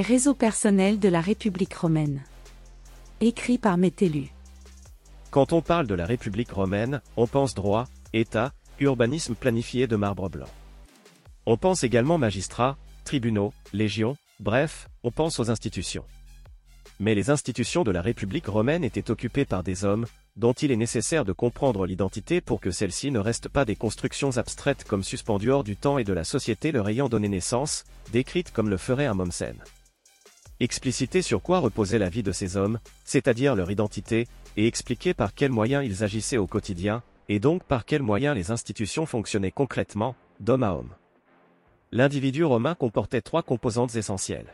Les réseaux personnels de la République romaine. Écrit par Métellu. Quand on parle de la République romaine, on pense droit, État, urbanisme planifié de marbre blanc. On pense également magistrats, tribunaux, légions, bref, on pense aux institutions. Mais les institutions de la République romaine étaient occupées par des hommes, dont il est nécessaire de comprendre l'identité pour que celles-ci ne restent pas des constructions abstraites comme suspendues hors du temps et de la société leur ayant donné naissance, décrites comme le ferait un Mommsen. Expliciter sur quoi reposait la vie de ces hommes, c'est-à-dire leur identité, et expliquer par quels moyens ils agissaient au quotidien, et donc par quels moyens les institutions fonctionnaient concrètement, d'homme à homme. L'individu romain comportait trois composantes essentielles.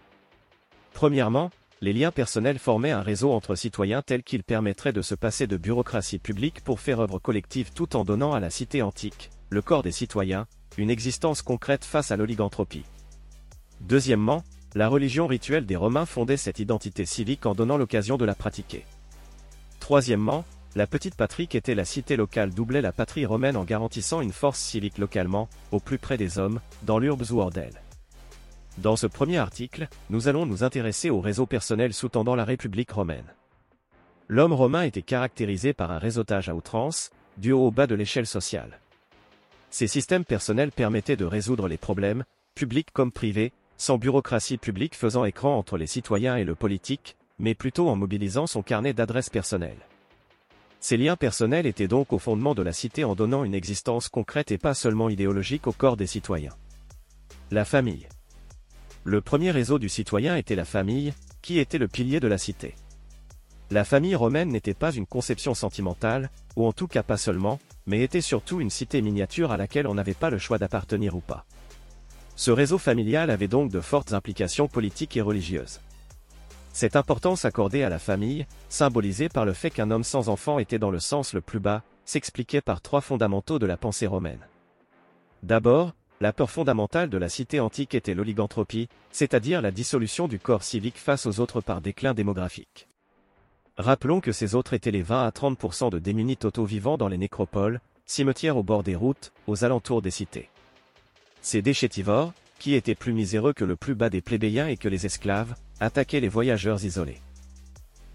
Premièrement, les liens personnels formaient un réseau entre citoyens tel qu'il permettrait de se passer de bureaucratie publique pour faire œuvre collective tout en donnant à la cité antique, le corps des citoyens, une existence concrète face à l'oligantropie. Deuxièmement, la religion rituelle des Romains fondait cette identité civique en donnant l'occasion de la pratiquer. Troisièmement, la petite patrie était la cité locale doublait la patrie romaine en garantissant une force civique localement, au plus près des hommes, dans l'urbs ou hors dans ce premier article, nous allons nous intéresser au réseau personnel sous-tendant la République romaine. L'homme romain était caractérisé par un réseautage à outrance, du haut au bas de l'échelle sociale. Ces systèmes personnels permettaient de résoudre les problèmes, publics comme privés, sans bureaucratie publique faisant écran entre les citoyens et le politique, mais plutôt en mobilisant son carnet d'adresses personnelles. Ces liens personnels étaient donc au fondement de la cité en donnant une existence concrète et pas seulement idéologique au corps des citoyens. La famille. Le premier réseau du citoyen était la famille, qui était le pilier de la cité. La famille romaine n'était pas une conception sentimentale, ou en tout cas pas seulement, mais était surtout une cité miniature à laquelle on n'avait pas le choix d'appartenir ou pas. Ce réseau familial avait donc de fortes implications politiques et religieuses. Cette importance accordée à la famille, symbolisée par le fait qu'un homme sans enfant était dans le sens le plus bas, s'expliquait par trois fondamentaux de la pensée romaine. D'abord, la peur fondamentale de la cité antique était l'oligantropie, c'est-à-dire la dissolution du corps civique face aux autres par déclin démographique. Rappelons que ces autres étaient les 20 à 30% de démunis totaux vivant dans les nécropoles, cimetières au bord des routes, aux alentours des cités. Ces déchétivores, qui étaient plus miséreux que le plus bas des plébéiens et que les esclaves, attaquaient les voyageurs isolés.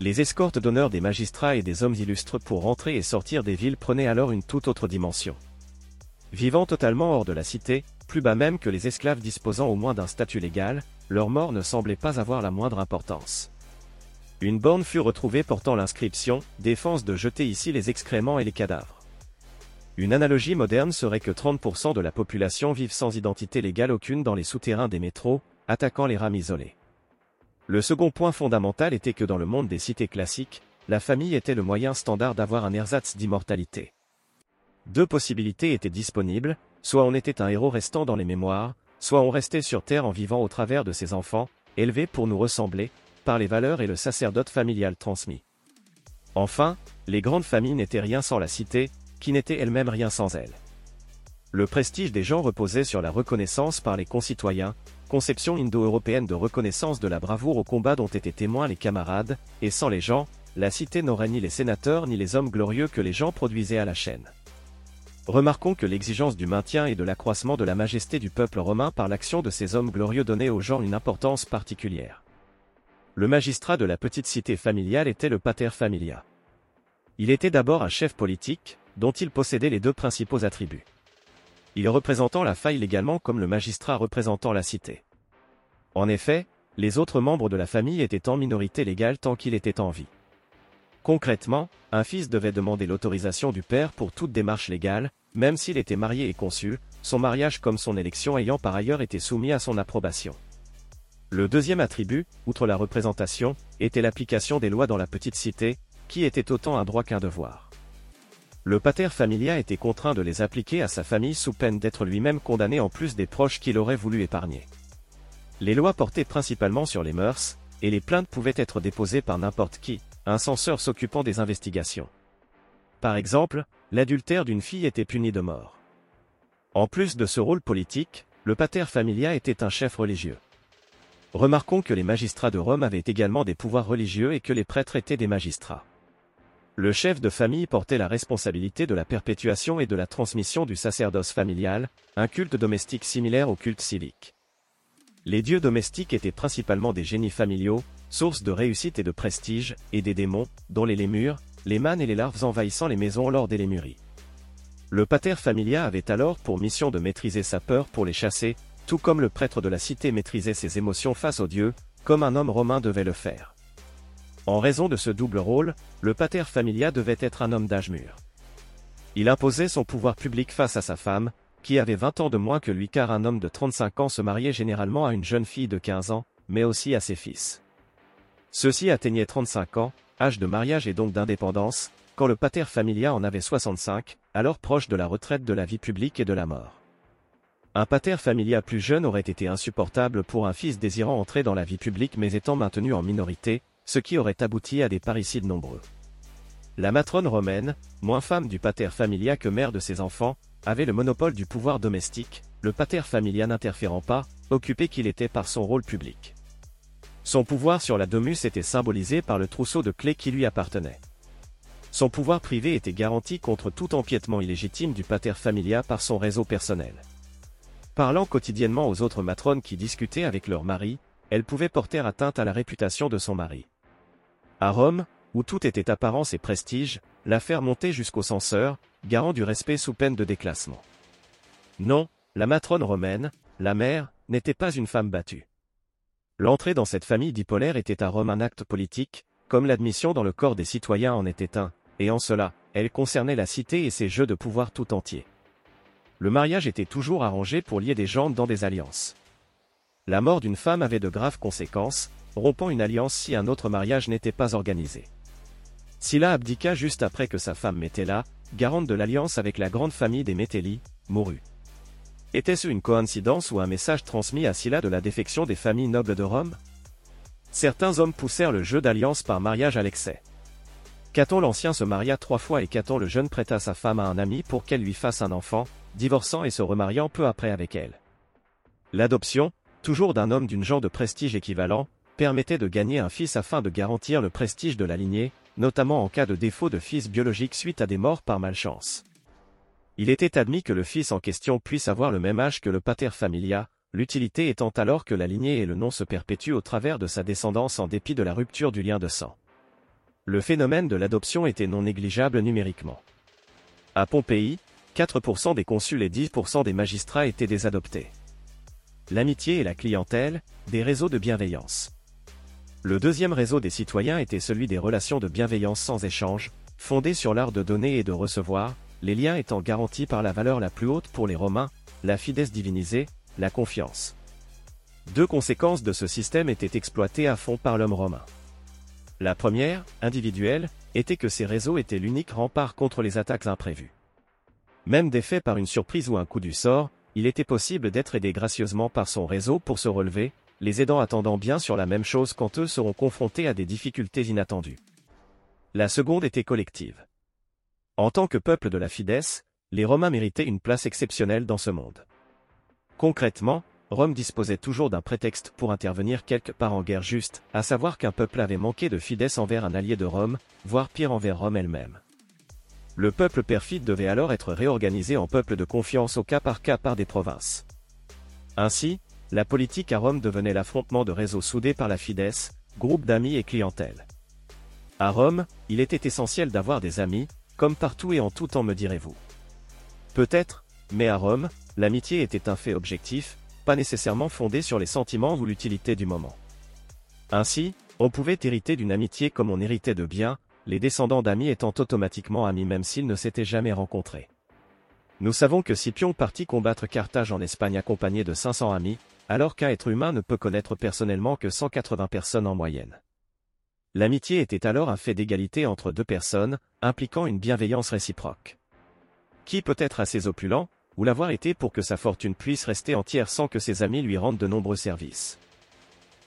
Les escortes d'honneur des magistrats et des hommes illustres pour rentrer et sortir des villes prenaient alors une toute autre dimension. Vivant totalement hors de la cité, plus bas même que les esclaves disposant au moins d'un statut légal, leur mort ne semblait pas avoir la moindre importance. Une borne fut retrouvée portant l'inscription « Défense de jeter ici les excréments et les cadavres ». Une analogie moderne serait que 30% de la population vivent sans identité légale aucune dans les souterrains des métros, attaquant les rames isolées. Le second point fondamental était que dans le monde des cités classiques, la famille était le moyen standard d'avoir un ersatz d'immortalité. Deux possibilités étaient disponibles, soit on était un héros restant dans les mémoires, soit on restait sur Terre en vivant au travers de ses enfants, élevés pour nous ressembler, par les valeurs et le sacerdoce familial transmis. Enfin, les grandes familles n'étaient rien sans la cité, qui n'était elle-même rien sans elle. Le prestige des gens reposait sur la reconnaissance par les concitoyens, conception indo-européenne de reconnaissance de la bravoure au combat dont étaient témoins les camarades, et sans les gens, la cité n'aurait ni les sénateurs ni les hommes glorieux que les gens produisaient à la chaîne. Remarquons que l'exigence du maintien et de l'accroissement de la majesté du peuple romain par l'action de ces hommes glorieux donnait au genre une importance particulière. Le magistrat de la petite cité familiale était le pater familia. Il était d'abord un chef politique, dont il possédait les deux principaux attributs. Il représentant la faille légalement comme le magistrat représentant la cité. En effet, les autres membres de la famille étaient en minorité légale tant qu'il était en vie. Concrètement, un fils devait demander l'autorisation du père pour toute démarche légale, même s'il était marié et conçu, son mariage comme son élection ayant par ailleurs été soumis à son approbation. Le deuxième attribut, outre la représentation, était l'application des lois dans la petite cité, qui était autant un droit qu'un devoir. Le pater familia était contraint de les appliquer à sa famille sous peine d'être lui-même condamné en plus des proches qu'il aurait voulu épargner. Les lois portaient principalement sur les mœurs, et les plaintes pouvaient être déposées par n'importe qui, un censeur s'occupant des investigations. Par exemple, l'adultère d'une fille était puni de mort. En plus de ce rôle politique, le pater familia était un chef religieux. Remarquons que les magistrats de Rome avaient également des pouvoirs religieux et que les prêtres étaient des magistrats. Le chef de famille portait la responsabilité de la perpétuation et de la transmission du sacerdoce familial, un culte domestique similaire au culte civique. Les dieux domestiques étaient principalement des génies familiaux, source de réussite et de prestige, et des démons, dont les lémures, les mânes et les larves envahissant les maisons lors des lémuries. Le pater familia avait alors pour mission de maîtriser sa peur pour les chasser, tout comme le prêtre de la cité maîtrisait ses émotions face aux dieux, comme un homme romain devait le faire. En raison de ce double rôle, le pater familia devait être un homme d'âge mûr. Il imposait son pouvoir public face à sa femme, qui avait 20 ans de moins que lui car un homme de 35 ans se mariait généralement à une jeune fille de 15 ans, mais aussi à ses fils. Ceux-ci atteignaient 35 ans, âge de mariage et donc d'indépendance, quand le pater familia en avait 65, alors proche de la retraite de la vie publique et de la mort. Un pater familia plus jeune aurait été insupportable pour un fils désirant entrer dans la vie publique mais étant maintenu en minorité, ce qui aurait abouti à des parricides nombreux. La matrone romaine, moins femme du pater familia que mère de ses enfants, avait le monopole du pouvoir domestique, le pater familia n'interférant pas, occupé qu'il était par son rôle public. Son pouvoir sur la domus était symbolisé par le trousseau de clés qui lui appartenait. Son pouvoir privé était garanti contre tout empiètement illégitime du pater familia par son réseau personnel. Parlant quotidiennement aux autres matrones qui discutaient avec leur mari, elle pouvait porter atteinte à la réputation de son mari. À Rome, où tout était apparence et prestige, l'affaire montait jusqu'au censeur, garant du respect sous peine de déclassement. Non, la matrone romaine, la mère, n'était pas une femme battue. L'entrée dans cette famille dipolaire était à Rome un acte politique, comme l'admission dans le corps des citoyens en était un, et en cela, elle concernait la cité et ses jeux de pouvoir tout entier le mariage était toujours arrangé pour lier des gens dans des alliances. La mort d'une femme avait de graves conséquences, rompant une alliance si un autre mariage n'était pas organisé. Silla abdiqua juste après que sa femme Météla, garante de l'alliance avec la grande famille des Météli, mourut. Était-ce une coïncidence ou un message transmis à Silla de la défection des familles nobles de Rome? Certains hommes poussèrent le jeu d'alliance par mariage à l'excès. Caton l'Ancien se maria trois fois et Caton le Jeune prêta sa femme à un ami pour qu'elle lui fasse un enfant, divorçant et se remariant peu après avec elle. L'adoption, toujours d'un homme d'une genre de prestige équivalent, permettait de gagner un fils afin de garantir le prestige de la lignée, notamment en cas de défaut de fils biologique suite à des morts par malchance. Il était admis que le fils en question puisse avoir le même âge que le pater familia, l'utilité étant alors que la lignée et le nom se perpétuent au travers de sa descendance en dépit de la rupture du lien de sang. Le phénomène de l'adoption était non négligeable numériquement. À Pompéi, 4% des consuls et 10% des magistrats étaient des adoptés. L'amitié et la clientèle, des réseaux de bienveillance. Le deuxième réseau des citoyens était celui des relations de bienveillance sans échange, fondées sur l'art de donner et de recevoir, les liens étant garantis par la valeur la plus haute pour les Romains, la fides divinisée, la confiance. Deux conséquences de ce système étaient exploitées à fond par l'homme romain. La première, individuelle, était que ces réseaux étaient l'unique rempart contre les attaques imprévues. Même défait par une surprise ou un coup du sort, il était possible d'être aidé gracieusement par son réseau pour se relever, les aidants attendant bien sur la même chose quand eux seront confrontés à des difficultés inattendues. La seconde était collective. En tant que peuple de la Fides, les Romains méritaient une place exceptionnelle dans ce monde. Concrètement, Rome disposait toujours d'un prétexte pour intervenir quelque part en guerre juste, à savoir qu'un peuple avait manqué de Fides envers un allié de Rome, voire pire envers Rome elle-même. Le peuple perfide devait alors être réorganisé en peuple de confiance au cas par cas par des provinces. Ainsi, la politique à Rome devenait l'affrontement de réseaux soudés par la Fides, groupe d'amis et clientèle. À Rome, il était essentiel d'avoir des amis, comme partout et en tout temps me direz-vous. Peut-être, mais à Rome, l'amitié était un fait objectif, pas nécessairement fondé sur les sentiments ou l'utilité du moment. Ainsi, on pouvait hériter d'une amitié comme on héritait de biens, les descendants d'amis étant automatiquement amis même s'ils ne s'étaient jamais rencontrés. Nous savons que Scipion partit combattre Carthage en Espagne accompagné de 500 amis, alors qu'un être humain ne peut connaître personnellement que 180 personnes en moyenne. L'amitié était alors un fait d'égalité entre deux personnes, impliquant une bienveillance réciproque. Qui peut être assez opulent, ou l'avoir été pour que sa fortune puisse rester entière sans que ses amis lui rendent de nombreux services.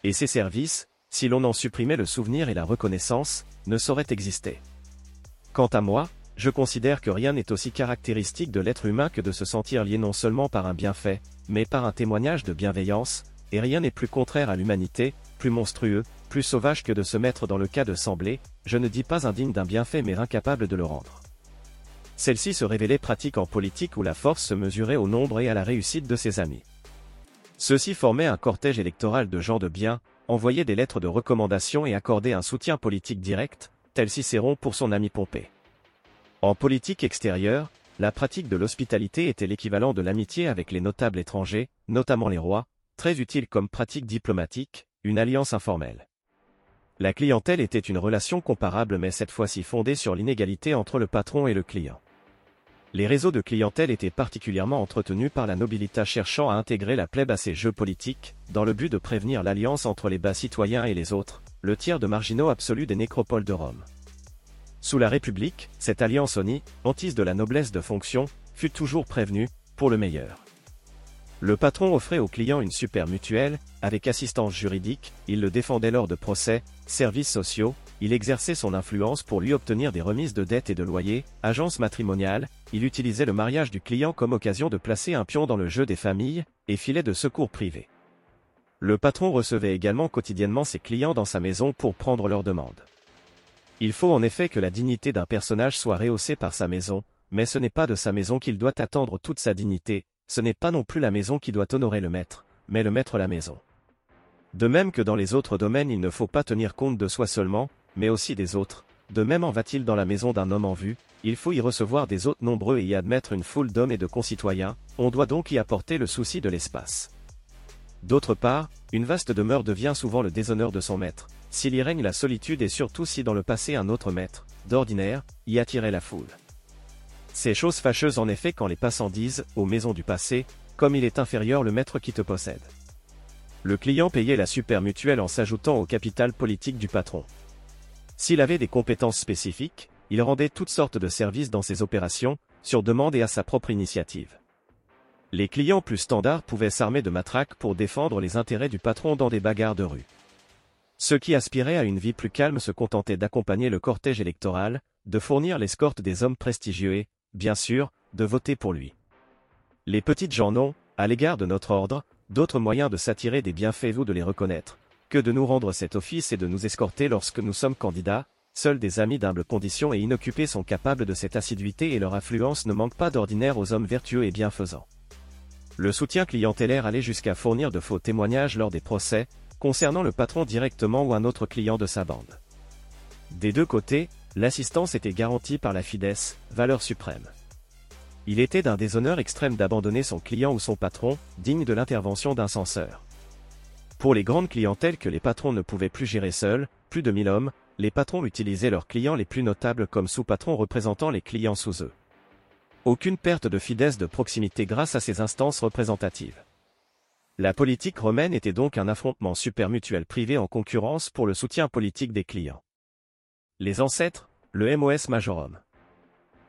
Et ces services, si l'on en supprimait le souvenir et la reconnaissance, ne saurait exister. Quant à moi, je considère que rien n'est aussi caractéristique de l'être humain que de se sentir lié non seulement par un bienfait, mais par un témoignage de bienveillance, et rien n'est plus contraire à l'humanité, plus monstrueux, plus sauvage que de se mettre dans le cas de sembler, je ne dis pas indigne d'un bienfait mais incapable de le rendre. Celle-ci se révélait pratique en politique où la force se mesurait au nombre et à la réussite de ses amis. Ceux-ci formaient un cortège électoral de gens de bien, envoyaient des lettres de recommandation et accordaient un soutien politique direct, tel Cicéron pour son ami Pompée. En politique extérieure, la pratique de l'hospitalité était l'équivalent de l'amitié avec les notables étrangers, notamment les rois, très utile comme pratique diplomatique, une alliance informelle. La clientèle était une relation comparable mais cette fois-ci fondée sur l'inégalité entre le patron et le client. Les réseaux de clientèle étaient particulièrement entretenus par la nobilita cherchant à intégrer la plèbe à ses jeux politiques, dans le but de prévenir l'alliance entre les bas citoyens et les autres, le tiers de marginaux absolus des nécropoles de Rome. Sous la République, cette alliance oni, hantise de la noblesse de fonction, fut toujours prévenue, pour le meilleur. Le patron offrait au client une super mutuelle, avec assistance juridique, il le défendait lors de procès, services sociaux, il exerçait son influence pour lui obtenir des remises de dettes et de loyers, agence matrimoniale, il utilisait le mariage du client comme occasion de placer un pion dans le jeu des familles, et filet de secours privé. Le patron recevait également quotidiennement ses clients dans sa maison pour prendre leurs demandes. Il faut en effet que la dignité d'un personnage soit rehaussée par sa maison, mais ce n'est pas de sa maison qu'il doit attendre toute sa dignité, ce n'est pas non plus la maison qui doit honorer le maître, mais le maître la maison. De même que dans les autres domaines il ne faut pas tenir compte de soi seulement, mais aussi des autres, de même en va-t-il dans la maison d'un homme en vue, il faut y recevoir des hôtes nombreux et y admettre une foule d'hommes et de concitoyens, on doit donc y apporter le souci de l'espace. D'autre part, une vaste demeure devient souvent le déshonneur de son maître, s'il y règne la solitude et surtout si dans le passé un autre maître, d'ordinaire, y attirait la foule. C'est chose fâcheuse en effet quand les passants disent, aux maisons du passé, comme il est inférieur le maître qui te possède. Le client payait la super mutuelle en s'ajoutant au capital politique du patron. S'il avait des compétences spécifiques, il rendait toutes sortes de services dans ses opérations, sur demande et à sa propre initiative. Les clients plus standards pouvaient s'armer de matraques pour défendre les intérêts du patron dans des bagarres de rue. Ceux qui aspiraient à une vie plus calme se contentaient d'accompagner le cortège électoral, de fournir l'escorte des hommes prestigieux bien sûr, de voter pour lui. Les petites gens n'ont, à l'égard de notre ordre, d'autres moyens de s'attirer des bienfaits ou de les reconnaître, que de nous rendre cet office et de nous escorter lorsque nous sommes candidats, seuls des amis d'humble condition et inoccupés sont capables de cette assiduité et leur affluence ne manque pas d'ordinaire aux hommes vertueux et bienfaisants. Le soutien clientélaire allait jusqu'à fournir de faux témoignages lors des procès, concernant le patron directement ou un autre client de sa bande. Des deux côtés, l'assistance était garantie par la fides, valeur suprême. Il était d'un déshonneur extrême d'abandonner son client ou son patron, digne de l'intervention d'un censeur. Pour les grandes clientèles que les patrons ne pouvaient plus gérer seuls, plus de 1000 hommes, les patrons utilisaient leurs clients les plus notables comme sous-patrons représentant les clients sous eux. Aucune perte de fidesse de proximité grâce à ces instances représentatives. La politique romaine était donc un affrontement supermutuel privé en concurrence pour le soutien politique des clients. Les ancêtres, le MOS Majorum.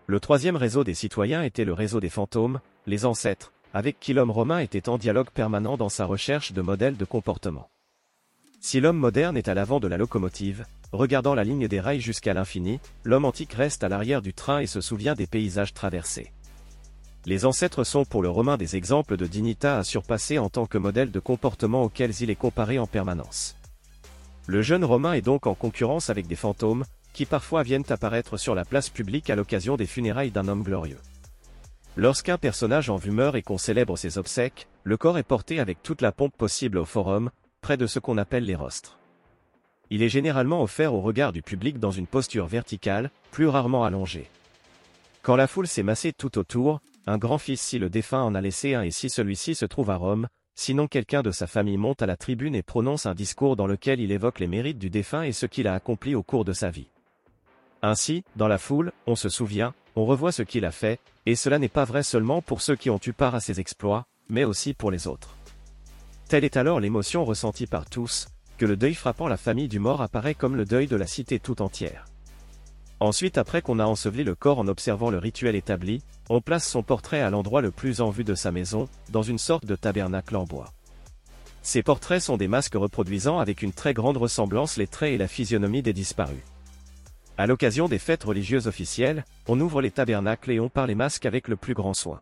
Le troisième réseau des citoyens était le réseau des fantômes, les ancêtres, avec qui l'homme romain était en dialogue permanent dans sa recherche de modèles de comportement. Si l'homme moderne est à l'avant de la locomotive, regardant la ligne des rails jusqu'à l'infini, l'homme antique reste à l'arrière du train et se souvient des paysages traversés. Les ancêtres sont pour le romain des exemples de dignita à surpasser en tant que modèle de comportement auxquels il est comparé en permanence. Le jeune romain est donc en concurrence avec des fantômes, qui parfois viennent apparaître sur la place publique à l'occasion des funérailles d'un homme glorieux. Lorsqu'un personnage en vue meurt et qu'on célèbre ses obsèques, le corps est porté avec toute la pompe possible au forum, près de ce qu'on appelle les rostres. Il est généralement offert au regard du public dans une posture verticale, plus rarement allongée. Quand la foule s'est massée tout autour, un grand-fils si le défunt en a laissé un et si celui-ci se trouve à Rome, sinon quelqu'un de sa famille monte à la tribune et prononce un discours dans lequel il évoque les mérites du défunt et ce qu'il a accompli au cours de sa vie. Ainsi, dans la foule, on se souvient, on revoit ce qu'il a fait, et cela n'est pas vrai seulement pour ceux qui ont eu part à ses exploits, mais aussi pour les autres. Telle est alors l'émotion ressentie par tous, que le deuil frappant la famille du mort apparaît comme le deuil de la cité tout entière. Ensuite après qu'on a enseveli le corps en observant le rituel établi, on place son portrait à l'endroit le plus en vue de sa maison, dans une sorte de tabernacle en bois. Ces portraits sont des masques reproduisant avec une très grande ressemblance les traits et la physionomie des disparus. À l'occasion des fêtes religieuses officielles, on ouvre les tabernacles et on peint les masques avec le plus grand soin.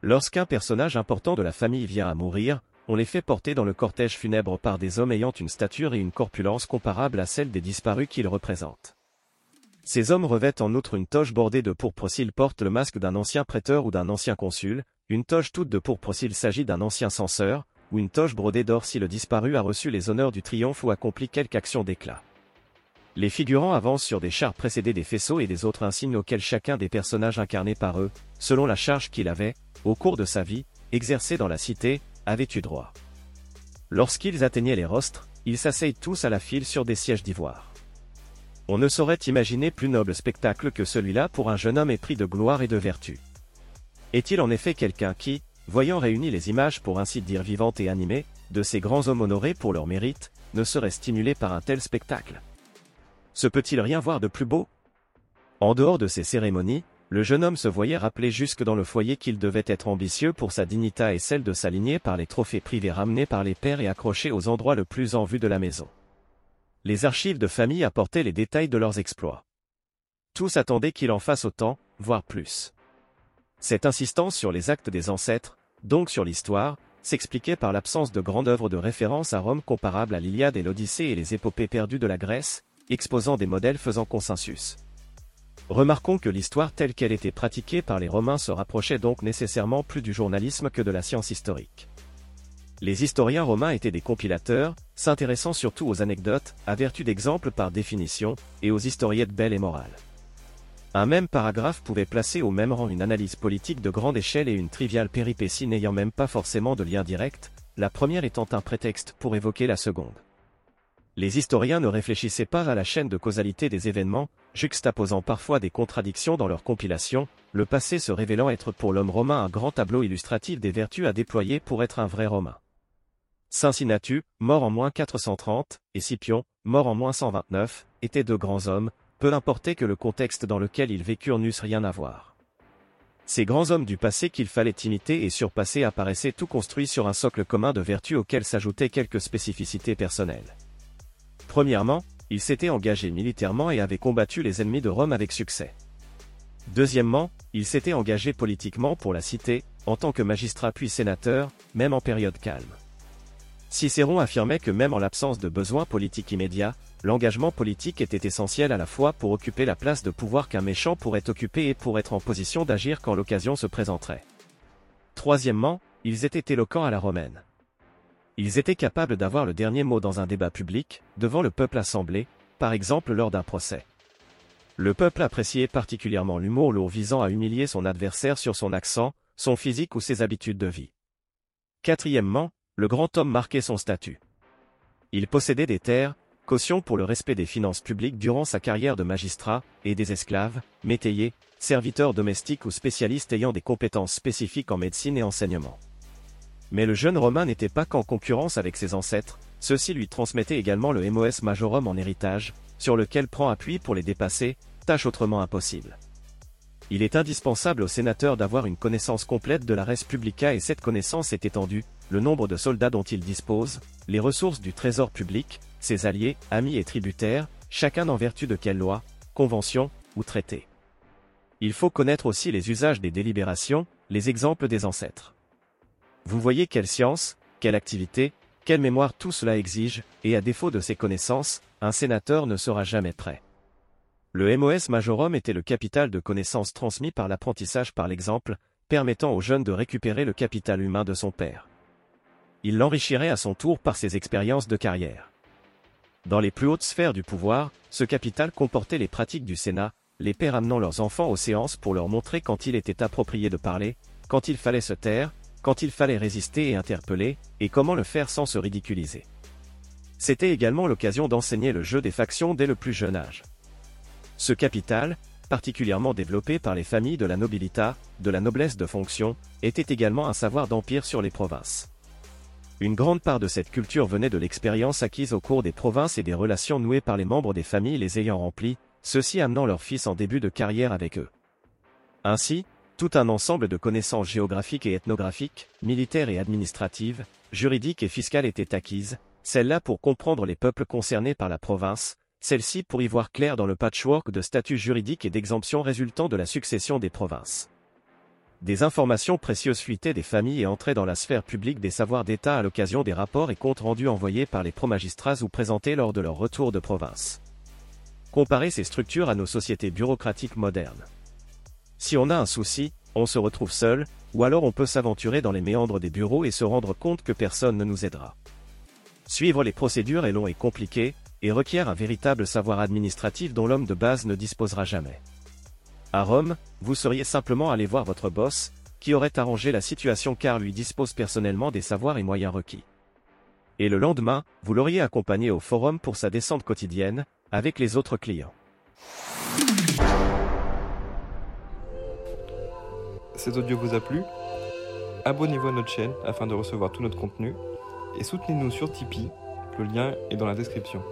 Lorsqu'un personnage important de la famille vient à mourir, on les fait porter dans le cortège funèbre par des hommes ayant une stature et une corpulence comparables à celle des disparus qu'ils représentent. Ces hommes revêtent en outre une toge bordée de pourpre s'ils portent le masque d'un ancien prêteur ou d'un ancien consul, une toge toute de pourpre s'il s'agit d'un ancien censeur, ou une toche brodée d'or si le disparu a reçu les honneurs du triomphe ou accompli quelque action d'éclat. Les figurants avancent sur des chars précédés des faisceaux et des autres insignes auxquels chacun des personnages incarnés par eux, selon la charge qu'il avait, au cours de sa vie, exercée dans la cité, avait eu droit. Lorsqu'ils atteignaient les rostres, ils s'asseyent tous à la file sur des sièges d'ivoire. On ne saurait imaginer plus noble spectacle que celui-là pour un jeune homme épris de gloire et de vertu. Est-il en effet quelqu'un qui, voyant réunies les images pour ainsi dire vivantes et animées, de ces grands hommes honorés pour leur mérite, ne serait stimulé par un tel spectacle? Se peut-il rien voir de plus beau? En dehors de ces cérémonies, le jeune homme se voyait rappeler jusque dans le foyer qu'il devait être ambitieux pour sa dignité et celle de s'aligner par les trophées privés ramenés par les pères et accrochés aux endroits le plus en vue de la maison. Les archives de famille apportaient les détails de leurs exploits. Tous attendaient qu'il en fasse autant, voire plus. Cette insistance sur les actes des ancêtres, donc sur l'histoire, s'expliquait par l'absence de grandes œuvres de référence à Rome comparables à l'Iliade et l'Odyssée et les épopées perdues de la Grèce, exposant des modèles faisant consensus. Remarquons que l'histoire telle qu'elle était pratiquée par les Romains se rapprochait donc nécessairement plus du journalisme que de la science historique. Les historiens romains étaient des compilateurs, s'intéressant surtout aux anecdotes, à vertu d'exemples par définition, et aux historiettes belles et morales. Un même paragraphe pouvait placer au même rang une analyse politique de grande échelle et une triviale péripétie n'ayant même pas forcément de lien direct, la première étant un prétexte pour évoquer la seconde. Les historiens ne réfléchissaient pas à la chaîne de causalité des événements, juxtaposant parfois des contradictions dans leur compilation, le passé se révélant être pour l'homme romain un grand tableau illustratif des vertus à déployer pour être un vrai romain. Cincinnatus, mort en moins 430, et Scipion, mort en moins 129, étaient deux grands hommes, peu importait que le contexte dans lequel ils vécurent n'eussent rien à voir. Ces grands hommes du passé qu'il fallait imiter et surpasser apparaissaient tout construits sur un socle commun de vertus auxquelles s'ajoutaient quelques spécificités personnelles. Premièrement, ils s'étaient engagés militairement et avaient combattu les ennemis de Rome avec succès. Deuxièmement, ils s'étaient engagés politiquement pour la cité, en tant que magistrats puis sénateurs, même en période calme. Cicéron affirmait que même en l'absence de besoins politiques immédiats, l'engagement politique était essentiel à la fois pour occuper la place de pouvoir qu'un méchant pourrait occuper et pour être en position d'agir quand l'occasion se présenterait. Troisièmement, ils étaient éloquents à la romaine. Ils étaient capables d'avoir le dernier mot dans un débat public, devant le peuple assemblé, par exemple lors d'un procès. Le peuple appréciait particulièrement l'humour lourd visant à humilier son adversaire sur son accent, son physique ou ses habitudes de vie. Quatrièmement, le grand homme marquait son statut. Il possédait des terres, caution pour le respect des finances publiques durant sa carrière de magistrat, et des esclaves, métayers, serviteurs domestiques ou spécialistes ayant des compétences spécifiques en médecine et enseignement. Mais le jeune Romain n'était pas qu'en concurrence avec ses ancêtres, ceux-ci lui transmettaient également le MOS majorum en héritage, sur lequel prend appui pour les dépasser, tâche autrement impossible. Il est indispensable aux sénateurs d'avoir une connaissance complète de la res publica et cette connaissance est étendue, le nombre de soldats dont ils disposent, les ressources du trésor public, ses alliés, amis et tributaires, chacun en vertu de quelle loi, convention ou traité. Il faut connaître aussi les usages des délibérations, les exemples des ancêtres. Vous voyez quelle science, quelle activité, quelle mémoire tout cela exige, et à défaut de ces connaissances, un sénateur ne sera jamais prêt. Le MOS Majorum était le capital de connaissances transmis par l'apprentissage par l'exemple, permettant aux jeunes de récupérer le capital humain de son père. Il l'enrichirait à son tour par ses expériences de carrière. Dans les plus hautes sphères du pouvoir, ce capital comportait les pratiques du Sénat, les pères amenant leurs enfants aux séances pour leur montrer quand il était approprié de parler, quand il fallait se taire, quand il fallait résister et interpeller, et comment le faire sans se ridiculiser. C'était également l'occasion d'enseigner le jeu des factions dès le plus jeune âge. Ce capital, particulièrement développé par les familles de la nobilita, de la noblesse de fonction, était également un savoir d'empire sur les provinces. Une grande part de cette culture venait de l'expérience acquise au cours des provinces et des relations nouées par les membres des familles les ayant remplies, ceux-ci amenant leurs fils en début de carrière avec eux. Ainsi, tout un ensemble de connaissances géographiques et ethnographiques, militaires et administratives, juridiques et fiscales étaient acquises, celles-là pour comprendre les peuples concernés par la province, celles-ci pour y voir clair dans le patchwork de statuts juridiques et d'exemptions résultant de la succession des provinces des informations précieuses fuitaient des familles et entraient dans la sphère publique des savoirs d'État à l'occasion des rapports et comptes rendus envoyés par les pro-magistrats ou présentés lors de leur retour de province. Comparez ces structures à nos sociétés bureaucratiques modernes. Si on a un souci, on se retrouve seul, ou alors on peut s'aventurer dans les méandres des bureaux et se rendre compte que personne ne nous aidera. Suivre les procédures est long et compliqué, et requiert un véritable savoir administratif dont l'homme de base ne disposera jamais. À Rome, vous seriez simplement allé voir votre boss, qui aurait arrangé la situation car lui dispose personnellement des savoirs et moyens requis. Et le lendemain, vous l'auriez accompagné au forum pour sa descente quotidienne, avec les autres clients. Cet audio vous a plu? Abonnez-vous à notre chaîne afin de recevoir tout notre contenu et soutenez-nous sur Tipeee, le lien est dans la description.